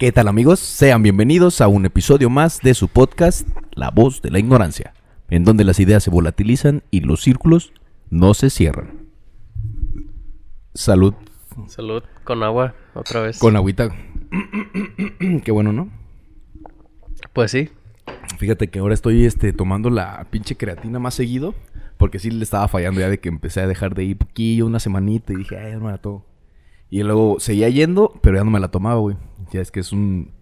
¿Qué tal amigos? Sean bienvenidos a un episodio más de su podcast La voz de la ignorancia, en donde las ideas se volatilizan y los círculos no se cierran. Salud. Salud con agua, otra vez. Con agüita. Qué bueno, ¿no? Pues sí. Fíjate que ahora estoy este, tomando la pinche creatina más seguido. Porque sí le estaba fallando ya de que empecé a dejar de ir poquillo, una semanita, y dije, ay, no me la tomo. Y luego seguía yendo, pero ya no me la tomaba, güey. Ya es que es un...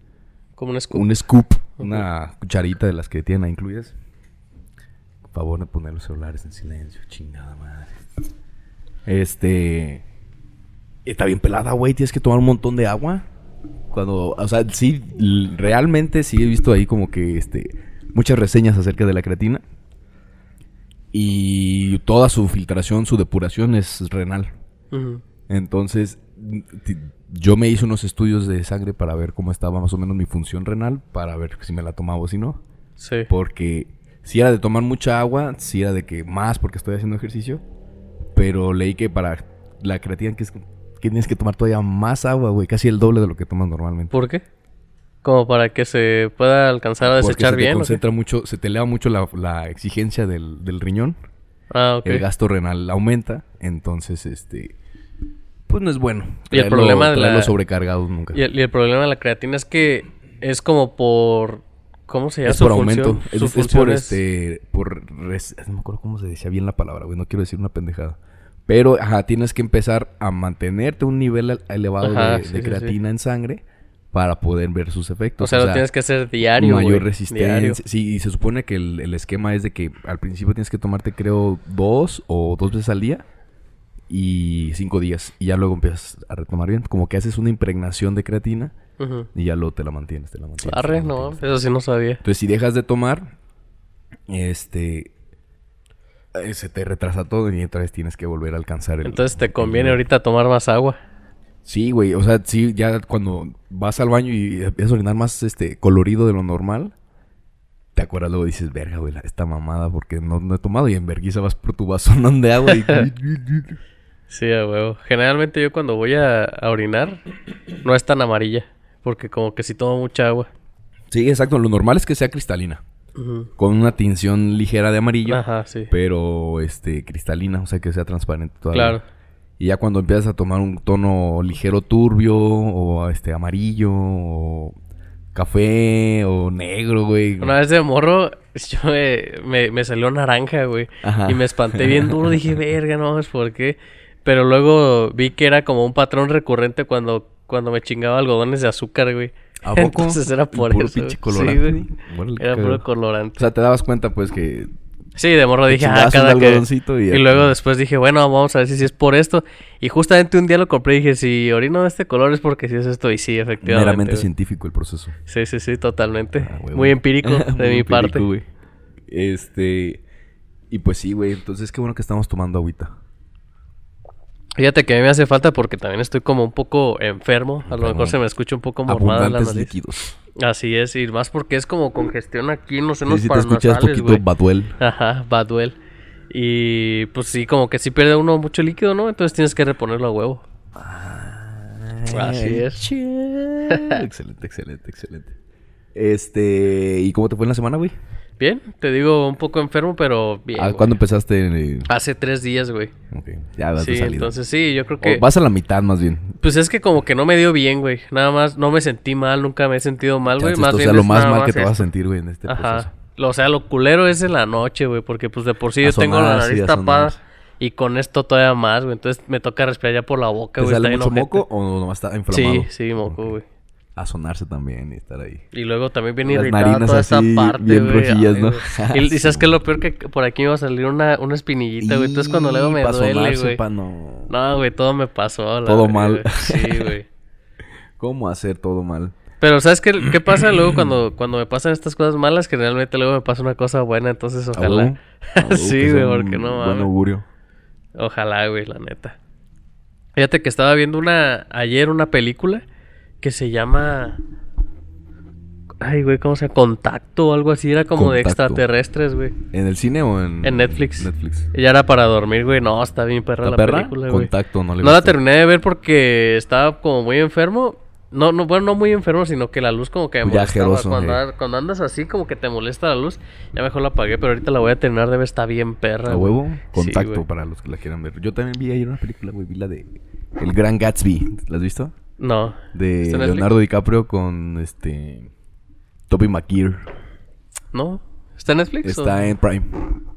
Como un scoop. Un scoop, una cucharita de las que tienen ahí incluidas. Por favor, de poner los celulares en silencio, chingada madre. Este... Está bien pelada, güey. Tienes que tomar un montón de agua. Cuando, o sea, sí, realmente sí he visto ahí como que, este, muchas reseñas acerca de la creatina. Y toda su filtración, su depuración es renal. Entonces, yo me hice unos estudios de sangre para ver cómo estaba más o menos mi función renal, para ver si me la tomaba o si no. Sí. Porque si era de tomar mucha agua, si era de que más porque estoy haciendo ejercicio. Pero leí que para la creatina que, es, que tienes que tomar todavía más agua, güey, casi el doble de lo que tomas normalmente. ¿Por qué? Como para que se pueda alcanzar a Porque desechar se te bien. concentra mucho, se te eleva mucho la, la exigencia del, del riñón. Ah, ok. El gasto renal aumenta. Entonces, este. Pues no es bueno. Y el problema de la- sobrecargados nunca. Y el, y el problema de la creatina es que es como por... ¿Cómo se llama? es su por función? aumento. Es, Su es función por es- este. Por. res- no me acuerdo cómo se decía bien la palabra, güey. No quiero decir una pendejada. Pero, ajá, tienes que empezar a mantenerte un nivel el- elevado Ajá, de, sí, de sí, creatina en sangre para poder ver sus efectos. O sea, lo tienes que hacer diario, mayor resistencia. Diario. Sí, y se supone que el, el esquema es de que al principio tienes que tomarte, creo, dos o dos veces al día y cinco días. Y ya luego empiezas a retomar bien. Como que haces una impregnación de creatina y ya luego te la mantienes, te la mantienes. Arre, la no, mantienes. eso sí no sabía. Entonces, si dejas de tomar, este. eh, se te retrasa todo y otra vez tienes que volver a alcanzar el. Entonces te conviene ahorita tomar más agua. Sí, güey. O sea, sí, ya cuando vas al baño y empiezas a orinar más este colorido de lo normal, te acuerdas luego dices, verga, güey, esta mamada porque no, no he tomado y en vergüenza vas por tu vasonón de agua y... Sí, a huevo. Generalmente yo cuando voy a, a orinar no es tan amarilla. Porque como que si tomo mucha agua. sí, exacto. Lo normal es que sea cristalina. Ujú. Con una tinción ligera de amarillo. Ajá, sí. Pero, este, cristalina. O sea, que sea transparente todavía. Claro. Y ya cuando empiezas a tomar un tono ligero turbio o este amarillo o café o negro, güey. Una vez de morro, yo me, me, me salió naranja, güey. Ajá. Y me espanté bien duro. Dije, verga, no, es por qué. Pero luego vi que era como un patrón recurrente cuando, cuando me chingaba algodones de azúcar, güey. ¿A poco? Entonces era por Puro eso. pinche Sí, colorante. güey. Era puro colorante. O sea, te dabas cuenta, pues, que... Sí, de morro dije, ah, cada que... y luego después dije, bueno, vamos a ver si, si es por esto. Y justamente un día lo compré y dije, si orino de este color es porque si es esto. Y sí, efectivamente. Meramente güey. científico el proceso. Sí, sí, sí, totalmente. Ah, güey, Muy güey. empírico de Muy mi empírico, parte. güey. Este... Y pues sí, güey. Entonces, qué bueno que estamos tomando agüita. Fíjate que a mí me hace falta porque también estoy como un poco enfermo. A lo mejor se me escucha un poco mormada la nariz. líquidos. Así es, y más porque es como congestión aquí en los senos sí te escuchas poquito. Baduel. Ajá, Badwell. Y pues sí, como que sí pierde uno mucho líquido, ¿no? Entonces tienes que reponerlo a huevo. Así es. excelente, excelente, excelente. Este... ¿Y cómo te fue en la semana, güey? Bien, te digo un poco enfermo, pero bien. Ah. ¿Cuándo empezaste? Hace tres días, güey. Ok, ya vas Sí, entonces sí, yo creo O que... vas a la mitad, más bien. Pues es que como que no me dio bien, güey. Nada más, no me sentí mal, nunca me he sentido mal, güey. Más o bien sea, lo más mal que te vas a sentir, güey, en este proceso. Ajá. O sea, lo culero es en la noche, güey, porque pues de por sí yo tengo la sí, nariz tapada y con esto todavía más, güey. Entonces me toca respirar ya por la boca, ¿Te güey. sale está bien mucho moco o nomás está inflamado? Sí, sí, moco, Ok. güey. A sonarse también y estar ahí. Y luego también Las irritada toda así, parte, bien güey. rojillas, Ay, ¿no? güey. Y, y sabes qué es lo peor que por aquí me va a salir una, una espinillita, güey. Entonces cuando luego me duele, sonarse, güey. pa' no... No, güey, todo me pasó. la Todo mal. güey. Sí, güey. ¿Cómo hacer todo mal? Pero ¿sabes qué, qué pasa luego cuando, cuando me pasan estas cosas malas? Que realmente luego me pasa una cosa buena, entonces ¿A ojalá. sí, que güey, porque no Buen mames. augurio. Ojalá, güey, la neta. Fíjate que estaba viendo una ayer una película que se llama Ay, güey, ¿cómo se llama? Contacto o algo así, era como de extraterrestres, güey. ¿En el cine o en...? En Netflix. Netflix. Ya era para dormir, güey. No, está bien perra ¿La la perra? película, güey. Contacto, no le No la terminé de ver porque estaba como muy enfermo No, no, bueno, no muy enfermo, sino que la luz como que me molestaba. cuando, eh. cuando andas así, como que te molesta la luz. Ya mejor la apagué, pero ahorita la voy a terminar. Debe estar bien perra. A güey. huevo, Sí, contacto güey. para los que la quieran ver. Yo también vi ayer una película, güey, vi la de El Gran Gatsby. ¿La has visto? No. De. Leonardo DiCaprio con este Toby McGear. ¿No? ¿Está en Netflix? o- Está en Prime.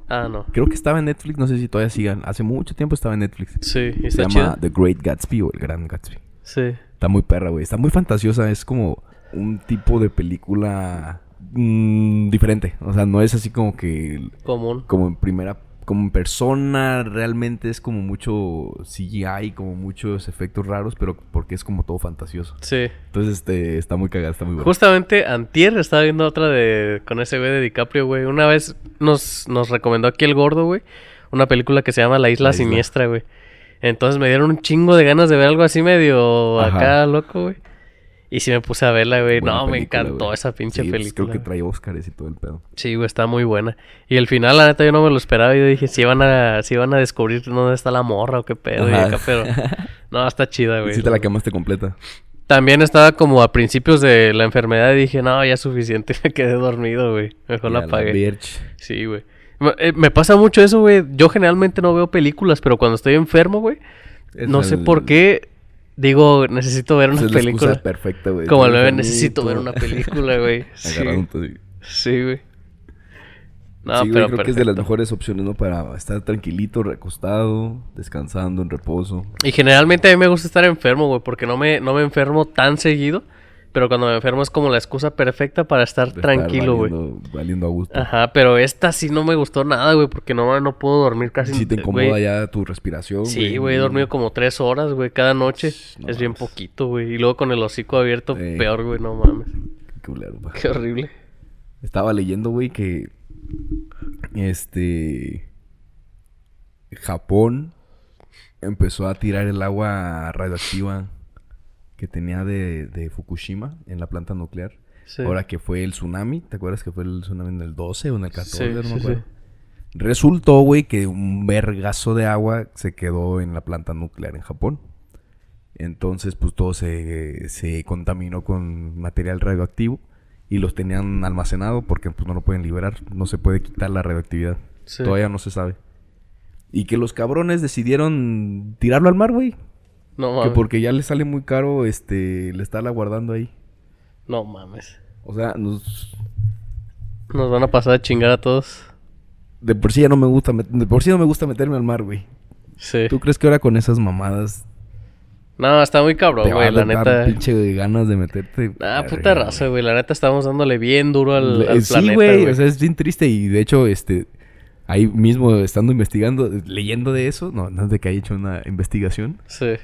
Ah, no. Creo que estaba en Netflix, no sé si todavía sigan. Hace mucho tiempo estaba en Netflix. Sí, ¿y Se llama. The Great Gatsby o El Gran Gatsby. Sí. Está muy perra, güey. Está muy fantasiosa. Es como un tipo de película mm, diferente. O sea, no es así como que Común. como en primera, como persona, realmente es como mucho CGI, como muchos efectos raros, pero porque es como todo fantasioso. Sí. Entonces, este, está muy cagada, está muy bueno. Justamente antier estaba viendo otra de con ese güey de DiCaprio, güey. Una vez nos, nos recomendó aquí el gordo, güey. Una película que se llama La Isla, La Isla. Siniestra, güey. Entonces me dieron un chingo de ganas de ver algo así medio Ajá. acá loco, güey. Y sí me puse a verla, güey. Buena No, me encantó güey. esa pinche Sí, pues, película. creo que trae Oscars y todo el pedo. Sí, güey, está muy buena. Y el final, la neta, yo no me lo esperaba. Yo dije, si iban a, si iban a descubrir dónde está la morra o qué pedo. y acá, pero no, está chida, güey. sí te la quemaste completa. También estaba como a principios de la enfermedad y dije, no, ya es suficiente. Me quedé dormido, güey. Mejor la apagué. Sí, güey. Me, eh, me pasa mucho eso, güey. Yo generalmente no veo películas, pero cuando estoy enfermo, güey, Es no sé por qué digo, necesito ver una es la película. perfecta, güey. Como el bebé, necesito ver una película, güey. Sí, sí, güey. No, sí, güey, pero creo que es de las mejores opciones, ¿no? Para estar tranquilito, recostado, descansando, en reposo. Y generalmente a mí me gusta estar enfermo, güey, porque no me, no me enfermo tan seguido. Pero cuando me enfermo es como la excusa perfecta para estar tranquilo, güey. valiendo- Valiendo a gusto. Ajá, pero esta sí no me gustó nada, güey, porque no, no puedo dormir casi. Si te incomoda ya tu respiración. Sí, güey, he dormido como tres horas, güey, cada noche. No es bien poquito, güey. Y luego con el hocico abierto, Ey. peor, güey, no mames. Qué culero. Qué horrible. Estaba leyendo, güey, que. Este. Japón empezó a tirar el agua radioactiva que tenía de, de Fukushima en la planta nuclear. Sí. Ahora que fue el tsunami, ¿te acuerdas que fue el tsunami en el 12 o en el 14? Sí, no me acuerdo. sí. Resultó, güey, que un vergazo de agua se quedó en la planta nuclear en Japón. Entonces, pues todo se, se contaminó con material radioactivo y los tenían almacenado porque pues no lo pueden liberar, no se puede quitar la radioactividad. Todavía no se sabe. Y que los cabrones decidieron tirarlo al mar, güey. No Que mames. porque ya le sale muy caro este le estarla guardando ahí. No mames. O sea, nos, Nos van a pasar a chingar a todos. de por sí ya no me gusta, met- de por sí no me gusta meterme al mar, güey. Sí. ¿Tú crees que ahora con esas mamadas No, está muy cabrón, güey, la neta. pinche ganas de meterte? Ah, puta raza, güey. La neta estamos dándole bien duro al, al sí, planeta, güey. o sea, es bien triste y de hecho, este, ahí mismo estando investigando, leyendo de eso, no, no es de que haya hecho una investigación, Sí.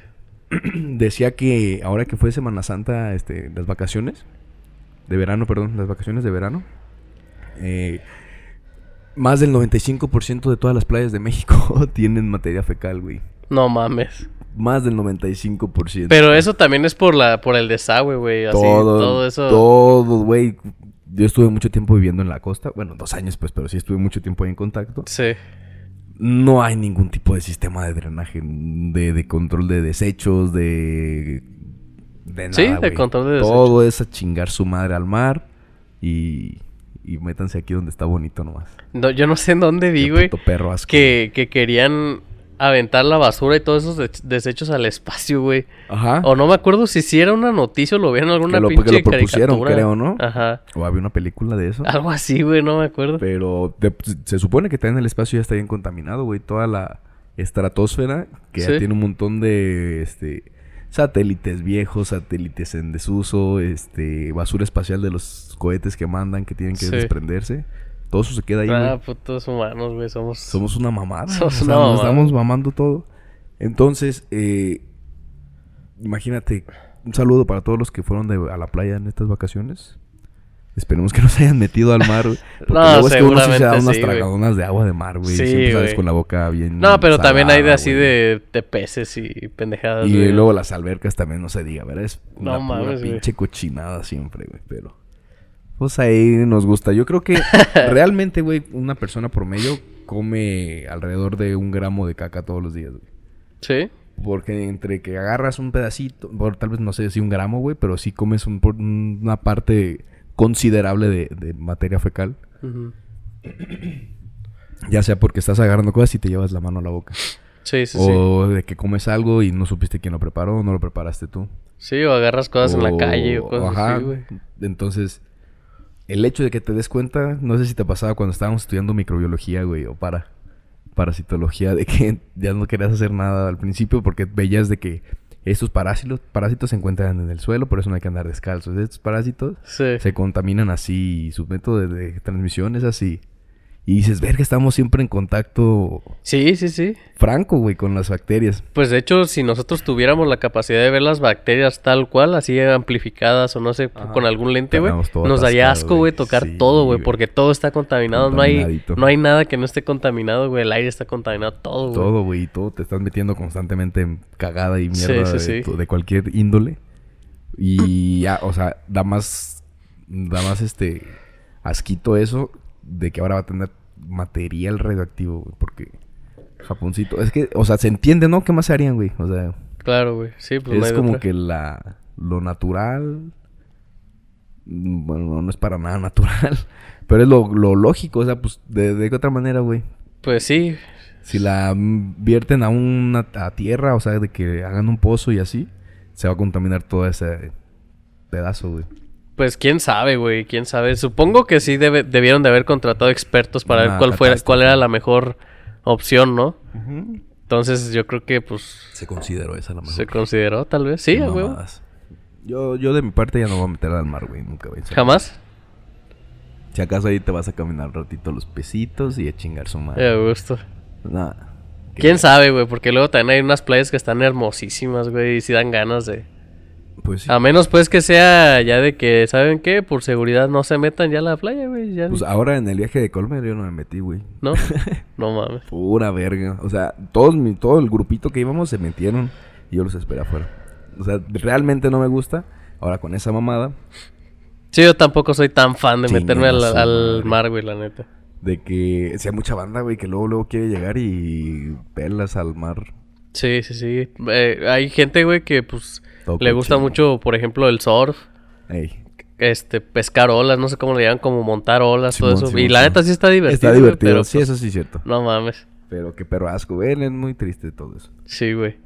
decía que ahora que fue Semana Santa, este, las vacaciones de verano, perdón, las vacaciones de verano, eh, más del 95% de todas las playas de México tienen materia fecal, güey. No mames. Más del 95%. Pero eso también es por la por el desagüe, güey. Así, todo, todo, eso. Todo, güey. Yo estuve mucho tiempo viviendo en la costa. Bueno, dos años, pues, pero sí estuve mucho tiempo ahí en contacto. Sí. No hay ningún tipo de sistema de drenaje, de, de control de desechos, de. De nada. Sí, de control de desechos. Todo es a chingar su madre al mar y. Y métanse aquí donde está bonito nomás. No, yo no sé en dónde vi, güey. Que, que querían aventar la basura y todos esos de- desechos al espacio, güey. Ajá. O no me acuerdo si sí era una noticia o lo vi en alguna Que lo- que lo propusieron, caricatura. creo, ¿no? Ajá. O había una película de eso. Algo así, güey, no me acuerdo. Pero de- se supone que también el espacio ya está bien contaminado, güey. Toda la estratosfera, que Sí. ya tiene un montón de este satélites viejos, satélites en desuso, este basura espacial de los cohetes que mandan que tienen que Sí. desprenderse. Todo eso se queda ahí, Ah, putos humanos, güey, somos... Somos una mamada. Somos o sea, una nos mamada. estamos mamando todo. Entonces, eh, imagínate, un saludo para todos los que fueron de- a la playa en estas vacaciones. Esperemos que no se hayan metido al mar, güey. Porque No, luego es que uno sí se da unas sí, tragadonas de agua de mar, güey. Sí, Siempre sales güey. con la boca bien No, pero también hay de así de, de peces y pendejadas, Y güey. luego las albercas también no se diga, ¿verdad? Es No una pura mames, güey. pinche cochinada siempre, güey. Pero... Pues ahí nos gusta. Yo creo que realmente, güey, una persona promedio come alrededor de un gramo de caca todos los días, güey. Sí. Porque entre que agarras un pedacito, por tal vez no sé si un gramo, güey, pero sí comes un, por- una parte considerable de, de materia fecal. Ya sea porque estás agarrando cosas y te llevas la mano a la boca. Sí, sí, sí. o de que comes algo y no supiste quién lo preparó, no lo preparaste tú. Sí, o agarras cosas en la calle o cosas ajá. así, güey. Entonces, el hecho de que te des cuenta, no sé si te pasaba cuando estábamos estudiando microbiología, güey, o para parasitología, de que ya no querías hacer nada al principio porque veías de que estos parásitos, parásitos se encuentran en el suelo, por eso no hay que andar descalzos. Estos parásitos Sí. se contaminan así, y su método de, de transmisión es así. Y dices, verga, estamos siempre en contacto Sí, sí, sí. franco, güey, con las bacterias. Pues de hecho, si nosotros tuviéramos la capacidad de ver las bacterias tal cual, así amplificadas o no sé, Ajá. con algún lente, güey, nos daría asco, güey, tocar Sí, todo, güey, porque todo está contaminado. No hay, no hay nada que no esté contaminado, güey. El aire está contaminado, todo, güey. Todo, güey, y todo te estás metiendo constantemente en cagada y mierda sí, de, sí. tu- de cualquier índole. Y ya, o sea, da más, da más este asquito eso de que ahora va a tener material radioactivo, güey, porque Japoncito, es que, o sea, se entiende, ¿no? ¿Qué más se harían, güey? O sea, Claro, güey. Sí, pues es como otra. que la, lo natural, bueno, no, es para nada natural, pero es lo, lo lógico, o sea, pues, de, de qué otra manera, güey. Pues sí, Si la vierten a una a tierra, o sea, de que hagan un pozo y así, se va a contaminar todo ese pedazo, güey. Pues quién sabe, güey, quién sabe. Supongo que sí debe- debieron de haber contratado expertos para ver Una cuál fuera, cuál era la mejor opción, ¿no? Entonces yo creo que pues Se consideró esa la mejor. se consideró tal vez. Sí, a mamadas. Yo, yo de mi parte ya no voy a meter al mar, güey, nunca, güey. ¿Jamás? Si acaso ahí te vas a caminar un ratito los pesitos y a chingar su Me madre. gusto. Nada. ¿Quién sabe, güey? Porque luego también hay unas playas que están hermosísimas, güey, y si dan ganas de... Pues sí. A menos pues que sea ya de que, ¿saben qué? Por seguridad no se metan ya a la playa, güey. Ya Pues ahora en el viaje de Colmer yo no me metí, güey. ¿No? No mames. Pura verga. O sea, todos mi, todo el grupito que íbamos se metieron y yo los esperé afuera. O sea, realmente no me gusta. Ahora con esa mamada Sí, yo tampoco soy tan fan de meterme al, mar, güey, la neta. de que sea mucha banda, güey, que luego luego quiere llegar y pelas al mar. Sí, sí, sí. Eh, hay gente, güey, que pues Todo le gusta mucho, por ejemplo, el surf, Ey, este, pescar olas, no sé cómo le llaman, como montar olas, todo eso. Simón, y la Simón. neta sí está divertido. está divertido. pero, sí, pues, eso sí es cierto. No mames. Pero qué perro asco, güey. Es muy triste todo eso. Sí, güey.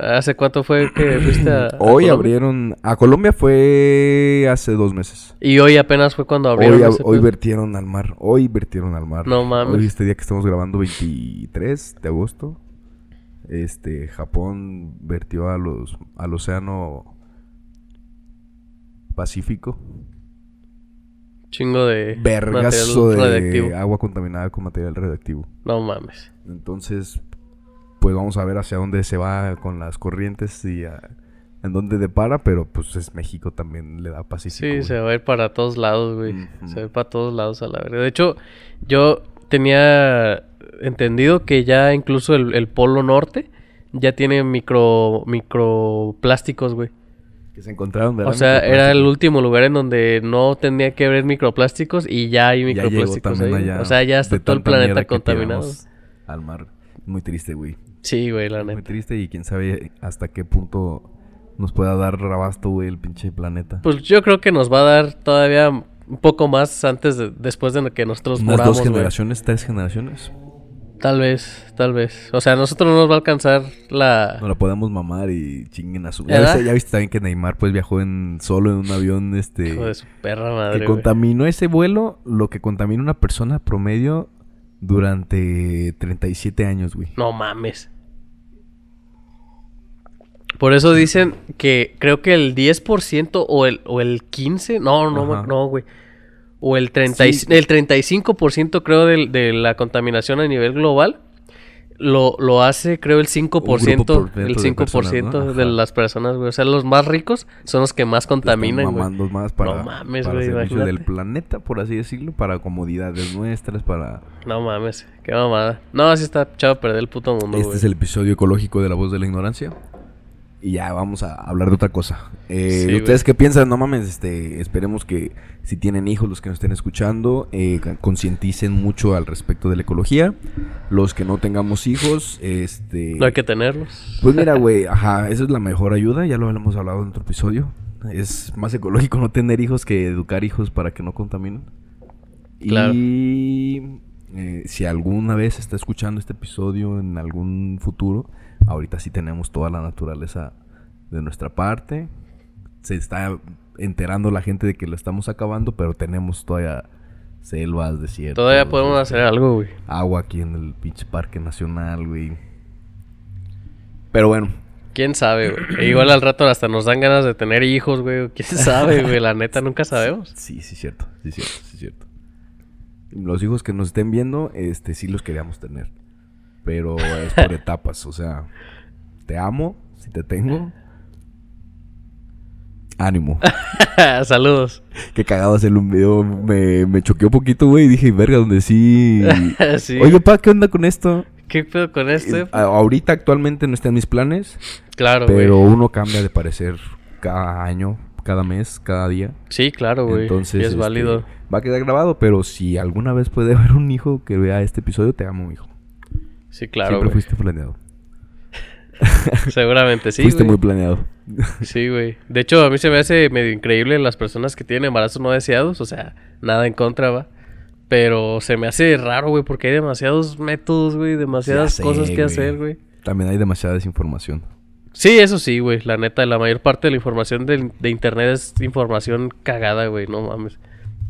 ¿Hace cuánto fue que fuiste a, a Hoy Colombia? abrieron... A Colombia fue hace dos meses. Y hoy apenas fue cuando abrieron Hoy, ese hoy vertieron al mar. Hoy vertieron al mar. No mames. Hoy este día que estamos grabando 23 de agosto. Este, Japón vertió a los, al océano Pacífico. Chingo de Vergazo de agua contaminada con material radioactivo. No mames. Entonces, pues vamos a ver hacia dónde se va con las corrientes y a- en dónde depara, pero pues es México también le da Pacífico. Sí, güey. se va a ir para todos lados, güey. Se va a ir para todos lados a la verga. De hecho, yo tenía entendido que ya incluso el, el Polo Norte ya tiene micro microplásticos, güey. Que se encontraron, ¿verdad? O sea, era el último lugar en donde no tenía que haber microplásticos y ya hay Ya llegó microplásticos también ahí. allá O sea, ya está todo el planeta contaminado. Al mar. Muy triste, güey. Sí, güey, la Muy neta. triste y quién sabe hasta qué punto nos pueda dar rabasto, güey, el pinche planeta. Pues yo creo que nos va a dar todavía un poco más antes de, después de que nosotros Unas moramos, dos generaciones, tres generaciones. Tal vez, tal vez. O sea, a nosotros no nos va a alcanzar la... No la podemos mamar y chinguen a su... Ya viste, ya viste también que Neymar pues viajó en solo en un avión este... Hijo de su perra que madre, güey. contaminó ese vuelo lo que contamina una persona promedio durante 37 años, güey. No mames. Por eso dicen que creo que el 10% o el, o el 15%, no, no, Ajá. no, güey. O el, 30 y- Sí. el 35% creo del- de, la contaminación a nivel global lo, lo hace creo el 5%, por el de 5% personas, ¿no? de las personas, güey. O sea, los más ricos son los que más contaminan, güey. más para, No mames, para güey, del planeta, por así decirlo, para comodidades nuestras, para... No mames, qué mamada. No, así está echado a perder el puto mundo, Este güey. es el episodio ecológico de La Voz de la Ignorancia. Y ya vamos a hablar de otra cosa. Eh, Sí, ¿Ustedes qué piensan? No mames, este, esperemos que si tienen hijos, los que nos estén escuchando, eh, con- concienticen mucho al respecto de la ecología. Los que no tengamos hijos, este... No hay que tenerlos. Pues mira, güey, ajá, esa es la mejor ayuda, ya lo hemos hablado en otro episodio. Es más ecológico no tener hijos que educar hijos para que no contaminen. Claro. Y eh, si alguna vez está escuchando este episodio en algún futuro, ahorita sí tenemos toda la naturaleza de nuestra parte. Se está enterando la gente de que lo estamos acabando, pero tenemos todavía selvas, desiertos. Todavía podemos este, hacer algo, güey. Agua aquí en el pinche parque nacional, güey. Pero bueno, ¿Quién sabe, güey? E igual al rato hasta nos dan ganas de tener hijos, güey. ¿Quién sabe, güey? La neta, nunca sabemos. Sí, sí, cierto, sí, cierto, sí, cierto. Los hijos que nos estén viendo, este, sí los queríamos tener. Pero es por etapas, o sea, te amo, si te tengo. Ánimo. Saludos. Qué cagado hacerle un video. Me, me choqueó un poquito, güey. y Dije, verga, donde sí. sí. Oye, pa, ¿qué onda con esto? ¿Qué pedo con? Eh, a- ahorita actualmente no está en mis planes. Claro, Pero güey. uno cambia de parecer cada año, cada mes, cada día. Sí, claro, güey. Entonces, Sí es este, válido. va a quedar grabado, pero si alguna vez puede haber un hijo que vea este episodio, te amo, hijo. Sí, claro, Siempre güey. fuiste planeado. Seguramente sí, fuiste güey. muy planeado. Sí, güey. De hecho, a mí se me hace medio increíble las personas que tienen embarazos no deseados. O sea, nada en contra, va. Pero se me hace raro, güey, porque hay demasiados métodos, güey, demasiadas sé, cosas que güey. hacer, güey. También hay demasiada desinformación. Sí, eso sí, güey. La neta, la mayor parte de la información del- de, internet es información cagada, güey. No mames.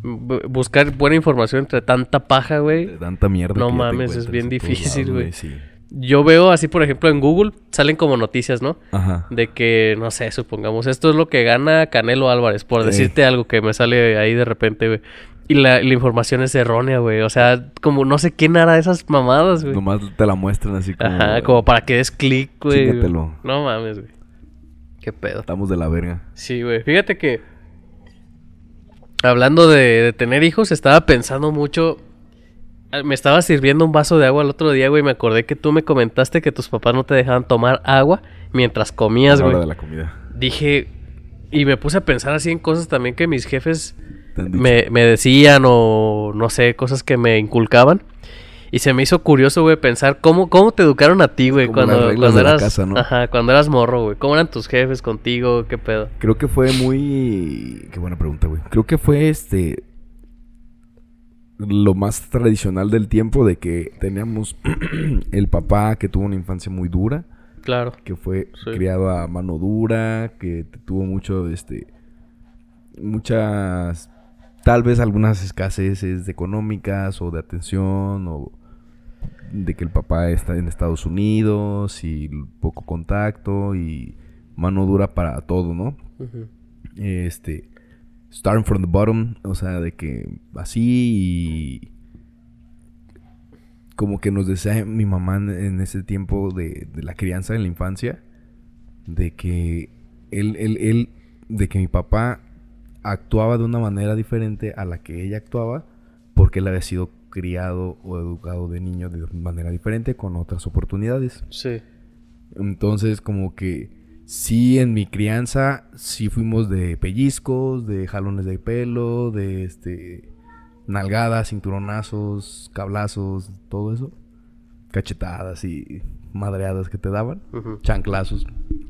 Bu- buscar buena información entre tanta paja, De güey. tanta mierda. No mames, es bien difícil, güey. Sí. Yo veo así, por ejemplo, en Google salen como noticias, ¿no? Ajá. De que, no sé, supongamos, esto es lo que gana Canelo Álvarez, por decirte algo que me sale ahí de repente, güey. Y la, la información es errónea, güey. O sea, como no sé quién hará esas mamadas, güey. Nomás te la muestran así como. Ajá, como para que des clic, güey. No mames, güey. Qué pedo. Estamos de la verga. Sí, güey. Fíjate que. Hablando de, de tener hijos, estaba pensando mucho. Ah, Me estaba sirviendo un vaso de agua el otro día, güey. y Me acordé que tú me comentaste que tus papás no te dejaban tomar agua mientras comías, güey. de la comida. Dije. Y me puse a pensar así en cosas también que mis jefes me, me decían o no sé, cosas que me inculcaban. Y se me hizo curioso, güey, pensar cómo, cómo te educaron a ti, güey, cuando, cuando eras, casa, ¿no? ajá, cuando eras morro, güey. ¿Cómo eran tus jefes contigo? ¿Qué pedo? Creo que fue muy. Qué buena pregunta, güey. Creo que fue este. Lo más tradicional del tiempo de que teníamos el papá que tuvo una infancia muy dura, Claro. que fue Sí. criado a mano dura, que tuvo mucho, este. Muchas. Tal vez algunas escaseces económicas o de atención o de que el papá está en Estados Unidos y poco contacto y mano dura para todo, ¿no? Este starting from the bottom, o sea, de que así y como que nos decía mi mamá en, en ese tiempo de, de la crianza en la infancia, de que él, él, él, de que mi papá actuaba de una manera diferente a la que ella actuaba, porque él había sido criado o educado de niño de manera diferente con otras oportunidades. Sí. Entonces, como que sí, en mi crianza, sí fuimos de pellizcos, de jalones de pelo, de este nalgadas, cinturonazos, cablazos, todo eso. Cachetadas y madreadas que te daban. Chanclazos.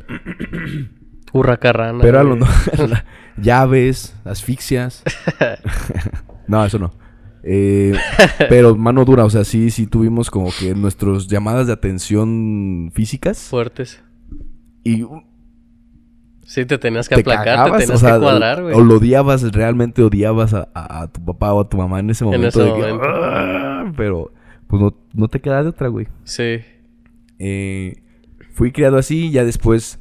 Hurracarrana. Pero a lo güey. no- llaves, asfixias. no, eso no. Eh, pero mano dura, o sea, sí, sí tuvimos como que nuestras llamadas de atención físicas. Fuertes. Y Sí, te tenías que te aplacar, cagabas, te tenías o sea, que cuadrar, güey. O lo odiabas, realmente odiabas a, a- a tu papá o a tu mamá en ese momento. ese de que, momento. "Ah", pero pues no, no te queda de otra, güey. Sí. Eh, fui criado así, ya después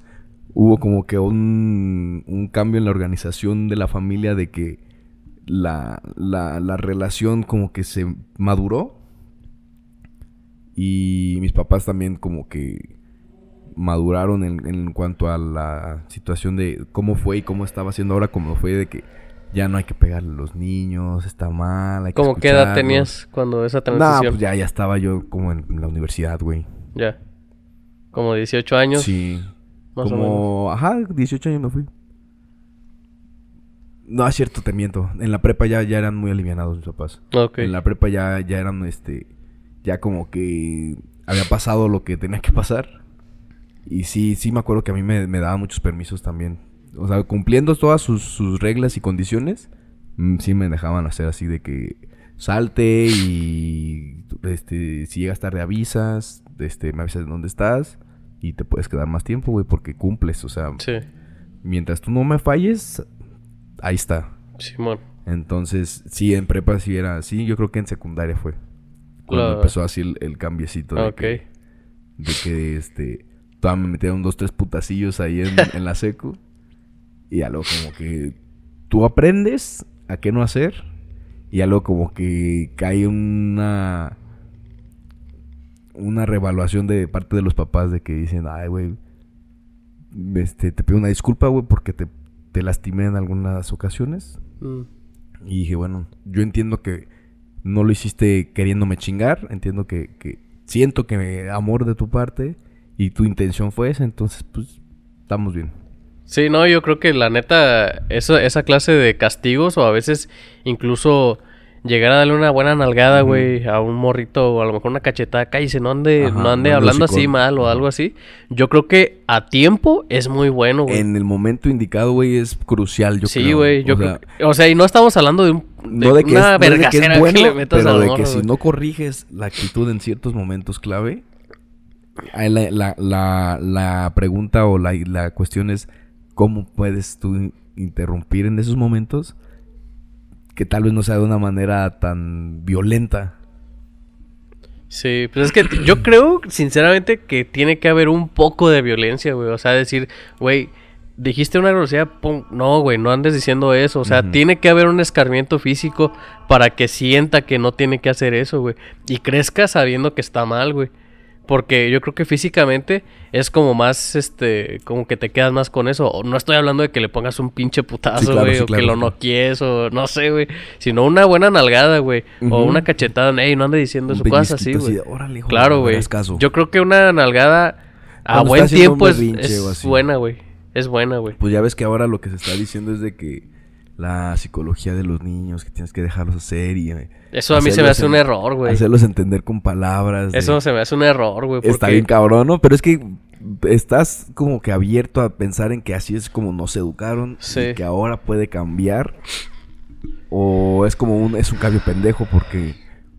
hubo como que un, un cambio en la organización de la familia de que la, la, la relación como que se maduró. Y mis papás también como que maduraron en, en cuanto a la situación de cómo fue y cómo estaba haciendo ahora, como fue de que ya no hay que pegarle a los niños, está mal, hay que ¿Cómo qué edad tenías cuando esa transición? pues ya, ya estaba yo como en la universidad, güey. ya. Como 18 años. Sí. Más o Como, ajá, 18 años me fui. No, es cierto, te miento. En la prepa ya, ya eran muy alivianados mis papás. En la prepa ya, ya eran, este, ya como que había pasado lo que tenía que pasar. Y sí, sí me acuerdo que a mí me, me daban muchos permisos también. O sea, cumpliendo todas sus, sus reglas y condiciones, mm, sí me dejaban hacer así de que salte y este, si llegas tarde avisas, este, me avisas de dónde estás y te puedes quedar más tiempo, güey, porque cumples. O sea, Sí, mientras tú no me falles, ahí está. Simón. Entonces, sí, en prepa sí era así. Yo creo que en secundaria fue. Cuando La- empezó así el, el cambiecito de Ok. que, de que este, todavía me metieron dos, tres putacillos ahí en, en la secu. Y ya luego como que tú aprendes a qué no hacer. Y ya luego como que cae una una revaluación de parte de los papás de que dicen, ay, güey, este, te pido una disculpa, güey, porque te, te lastimé en algunas ocasiones. Mm. Y dije, bueno, yo entiendo que no lo hiciste queriéndome chingar. Entiendo que, que siento que me- amor de tu parte y tu intención fue esa. Entonces, pues, estamos bien. Sí, no, yo creo que la neta, eso, esa clase de castigos o a veces incluso llegar a darle una buena nalgada, güey, a un morrito o a lo mejor una cachetada, cállese, no ande, Ajá, no ande no hablando así mal o algo así. Yo creo que a tiempo es muy bueno, güey. En el momento indicado, güey, es crucial, yo sí, creo. güey, yo O creo sea, que- O sea, y no estamos hablando de, un, de no de que, es, una no de que es vergacera que, bueno, le metas pero de morro, que si güey. no corriges la actitud en ciertos momentos clave, la, la, la, la pregunta o la, la cuestión es cómo puedes tú interrumpir en esos momentos que tal vez no sea de una manera tan violenta. Sí, pues es que yo creo, sinceramente, que tiene que haber un poco de violencia, güey. O sea, decir, güey, dijiste una grosería, pum, no, güey, no andes diciendo eso. O sea, tiene que haber un escarmiento físico para que sienta que no tiene que hacer eso, güey. Y crezca sabiendo que está mal, güey. Porque yo creo que físicamente es como más, este, como que te quedas más con eso. O No estoy hablando de que le pongas un pinche putazo, güey, sí, o claro, que lo sí. noquies, o no sé, güey. Sino una buena nalgada, güey. O una cachetada, ey, no ande diciendo Un eso, cosas así, güey. de, "Órale, hijo, Claro, no güey. caso". Yo creo que una nalgada a Cuando buen tiempo es, es buena, güey. Es buena, güey. Pues ya ves que ahora lo que se está diciendo es de que la psicología de los niños, que tienes que dejarlos hacer y... eh, Eso a mí se me hace un error, güey. Hacerlos entender con palabras. de- Eso se me hace un error, güey. Está bien cabrón, ¿no? Pero es que estás como que abierto a pensar en que así es como nos educaron Sí. y que ahora puede cambiar. O es como un, es un cambio pendejo porque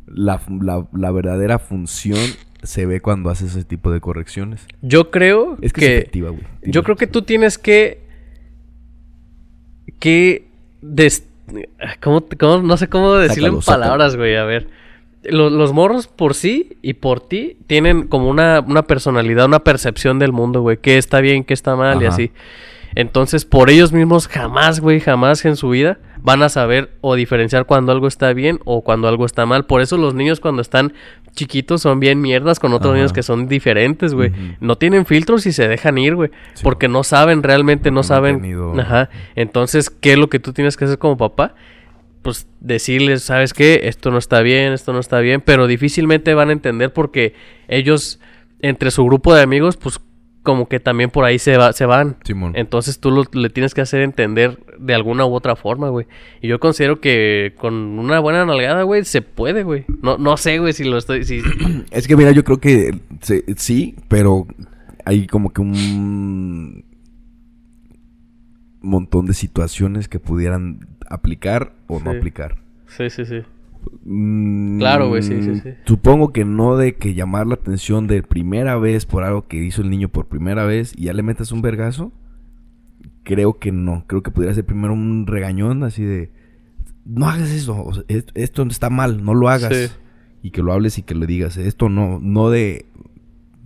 la, la- la verdadera función se ve cuando haces ese tipo de correcciones. Yo creo Es que, que... es efectiva, güey. Yo creo que tú tienes que. Que. Des- ¿cómo, cómo- no sé cómo decirlo Sácalo, en sácalo. palabras, güey. A ver. Los, los morros por sí y por ti tienen como una, una personalidad, una percepción del mundo, güey. Que está bien, que está mal y así. Entonces, por ellos mismos, jamás, güey, jamás en su vida van a saber o diferenciar cuando algo está bien o cuando algo está mal. Por eso los niños cuando están chiquitos son bien mierdas con otros Ajá. niños que son diferentes, güey. No tienen filtros y se dejan ir, güey. Sí. Porque no saben realmente, no saben. tenido- Ajá. Entonces, ¿qué es lo que tú tienes que hacer como papá? Pues decirles, ¿sabes qué? Esto no está bien, esto no está bien. Pero difícilmente van a entender porque ellos, entre su grupo de amigos, pues como que también por ahí se, va, se van. Simón. Entonces tú lo- le tienes que hacer entender de alguna u otra forma, güey. Y yo considero que con una buena nalgada, güey, se puede, güey. No, no sé, güey, si lo estoy... Si... Es que mira, yo creo que se- sí, pero hay como que un montón de situaciones que pudieran aplicar o no aplicar. Sí, sí, sí. Mm, Claro, güey, sí, sí, sí. Supongo que no de que llamar la atención de primera vez por algo que hizo el niño por primera vez y ya le metas un vergazo. Creo que no. Creo que podría ser primero un regañón así de... No hagas eso. o sea, es- esto está mal. No lo hagas. Sí. Y que lo hables y que le digas. Esto no. No de...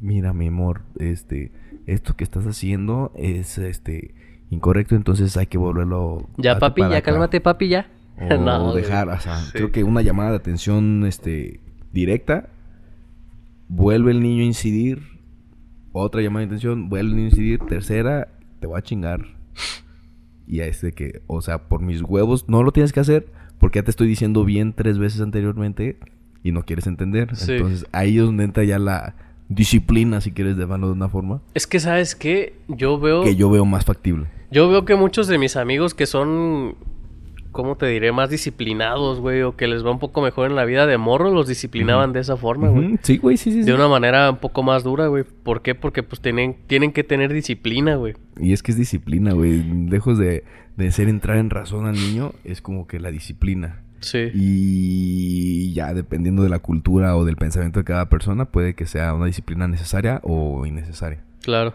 Mira, mi amor. Este... Esto que estás haciendo es este incorrecto, entonces hay que volverlo. Ya, papi, ya, acá". cálmate, papi, ya. O No, dejar, o sea, Sí. creo que una llamada de atención este, directa, vuelve el niño a incidir, otra llamada de atención, vuelve el niño a incidir, tercera, te voy a chingar. Y es de que, o sea, por mis huevos, no lo tienes que hacer, porque ya te estoy diciendo bien tres veces anteriormente y no quieres entender. Sí. Entonces ahí es donde entra ya la, disciplina, si quieres llamarlo de una forma, Es que, ¿sabes qué? Yo veo... que yo veo más factible. Yo veo que muchos de mis amigos que son, ¿cómo te diré? Más disciplinados, güey, o que les va un poco mejor en la vida de morro, los disciplinaban de esa forma, güey. Sí, güey, sí, sí. sí. De una manera un poco más dura, güey. ¿Por qué? Porque pues tienen, tienen que tener disciplina, güey. Y es que es disciplina, güey. Lejos de, de ser entrar en razón al niño, es como que la disciplina. Sí. Y ya dependiendo de la cultura o del pensamiento de cada persona, puede que sea una disciplina necesaria o innecesaria. Claro.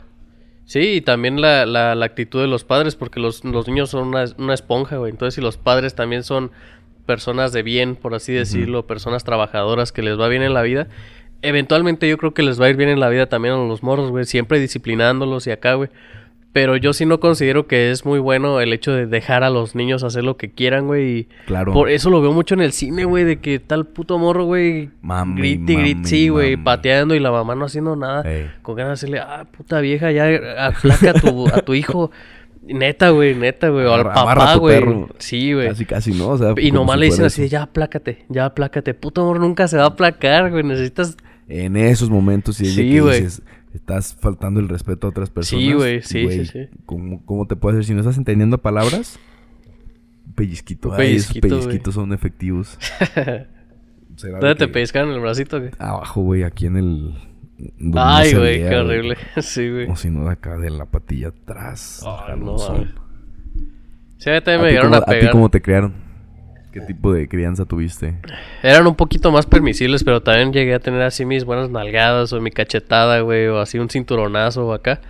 Sí, y también la, la, la actitud de los padres, porque los, los niños son una, una esponja, güey. Entonces, si los padres también son personas de bien, por así decirlo, personas trabajadoras que les va bien en la vida, eventualmente yo creo que les va a ir bien en la vida también a los morros, güey. Siempre disciplinándolos y acá, güey. Pero yo sí no considero que es muy bueno el hecho de dejar a los niños hacer lo que quieran, güey. Y Claro. por eso lo veo mucho en el cine, güey, de que tal puto morro, güey, mame, grite, sí, güey, pateando y la mamá no haciendo nada. Ey. Con ganas de decirle, ah, puta vieja, ya aplaca a tu, a tu hijo. Neta, güey, neta, güey. O al papá, güey. Sí, güey. Casi, casi, ¿no? O sea, Y nomás si le dicen así, ya aplácate, ya aplácate. Puto amor, nunca se va a aplacar, güey. Necesitas... En esos momentos, de Sí, güey. Estás faltando el respeto a otras personas. sí, güey, sí, sí. ¿cómo, cómo te puedes hacer? Si no estás entendiendo palabras, pellizquito. Ay, esos pellizquitos son efectivos. ¿Dónde te pellizcaron el bracito, güey? Abajo, güey, aquí en el... Ay, güey, qué horrible. sí, güey. O si no, de acá de la patilla atrás. Ay, no. Sí, a mí también ¿A me llegaron a a ti pegar. cómo te criaron? ¿Qué tipo de crianza tuviste? Eran un poquito más permisibles, pero también llegué a tener así mis buenas nalgadas o mi cachetada, güey, o así un cinturonazo o acá.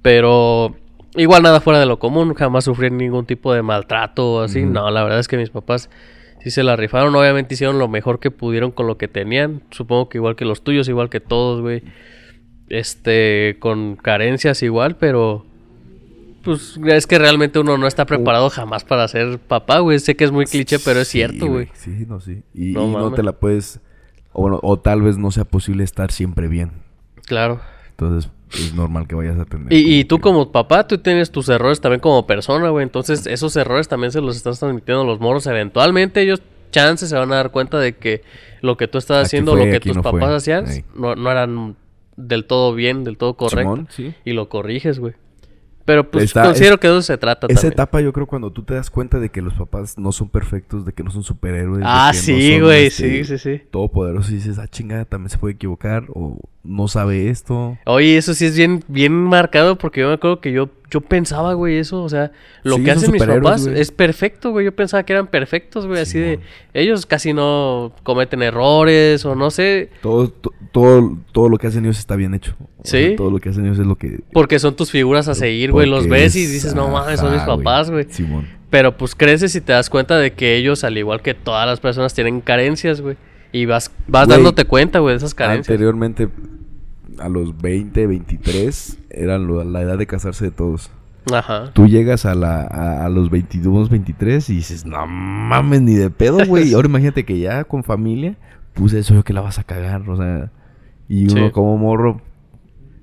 Pero igual nada fuera de lo común, jamás sufrí ningún tipo de maltrato o así. No, la verdad es que mis papás sí se la rifaron. Obviamente hicieron lo mejor que pudieron con lo que tenían. Supongo que igual que los tuyos, igual que todos, güey. Este, con carencias igual, pero... Pues es que realmente uno no está preparado jamás para ser papá, güey. Sé que es muy cliché, pero es Sí, cierto, güey. Sí, no, sí. Y No y no, mames. te la puedes... O, bueno, o tal vez no sea posible estar siempre bien. Claro. Entonces es normal que vayas a tener... Y, y tú que- como papá, tú tienes tus errores también como persona, güey. Entonces esos errores también se los estás transmitiendo a los moros. Eventualmente ellos, chances, se van a dar cuenta de que lo que tú estás Aquí haciendo, fue, lo que tus no fue. papás hacían, no, no eran del todo bien, del todo correcto. Simón, sí. Y lo corriges, güey. Pero pues Está- considero es- que de eso se trata Esa también. etapa yo creo cuando tú te das cuenta de que los papás no son perfectos, de que no son superhéroes. de Ah, que no sí, güey, este, sí, sí, sí. Todopoderosos y dices, ah, chingada, también se puede equivocar o no sabe esto. Oye, eso sí es bien, bien marcado porque yo me acuerdo que yo, yo pensaba, güey, eso, o sea, lo Sí, que hacen mis papás güey. es perfecto, güey. Yo pensaba que eran perfectos, güey, así de, ellos casi no cometen errores o no sé, Todo, to- todo, todo lo que hacen ellos está bien hecho. O Sí. sea, todo lo que hacen ellos es lo que... porque son tus figuras a seguir, güey. Los ves y es- dices, no mames, son mis papás, güey. Simón. Pero pues creces y te das cuenta de que ellos, al igual que todas las personas, tienen carencias, güey. Y vas, vas dándote cuenta, güey, de esas carencias. Anteriormente, a los 20, 23, era lo- la edad de casarse de todos. Ajá. Tú llegas a, la, a, a los 22, 23 y dices, no mames, ni de pedo, güey. Ahora imagínate que ya con familia, puse eso yo que la vas a cagar, o sea. Y uno Sí. como morro.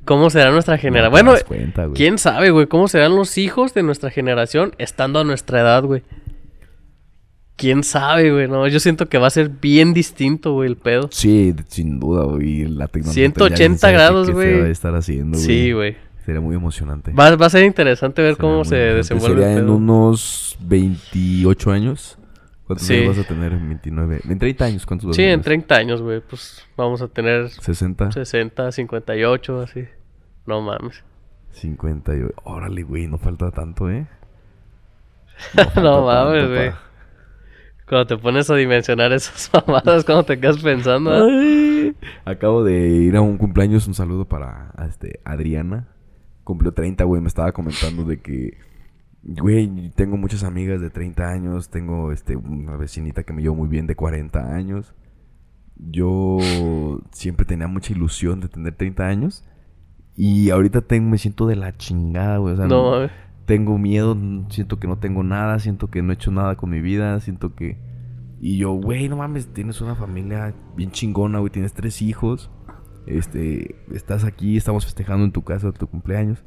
¿Cómo será nuestra generación? Bueno, cuenta, quién sabe, güey, cómo serán los hijos de nuestra generación estando a nuestra edad, güey. Quién sabe, güey, no, yo siento que va a ser bien distinto, güey, el pedo. Sí, sin duda, güey. La tecnología. 180 grados, güey. Se va a estar haciendo, güey. Sí, güey. Sería muy emocionante. Va, va a ser interesante ver Sería cómo se desenvuelve Sería el en pedo. unos 28 años. ¿Cuántos Sí. años vas a tener? En 29. En 30 años, ¿cuántos Sí, en tener? 30 años, güey, pues vamos a tener 60, 60, 58, así. No mames. 58. Órale, güey, no falta tanto, ¿eh? No falta mames, güey. pa- Cuando te pones a dimensionar esas mamadas, cuando te quedas pensando. Ay. Acabo de ir a un cumpleaños, un saludo para este, Adriana. Cumplió 30, güey, me estaba comentando de que, güey, tengo muchas amigas de 30 años, tengo este, una vecinita que me llevo muy bien de 40 años. Yo siempre tenía mucha ilusión de tener 30 años y ahorita tengo, me siento de la chingada, güey. O sea, No mames. Tengo miedo, siento que no tengo nada, siento que no he hecho nada con mi vida, siento que... Y yo, güey, no mames, tienes una familia bien chingona, güey, tienes tres hijos, este, estás aquí, estamos festejando en tu casa tu cumpleaños.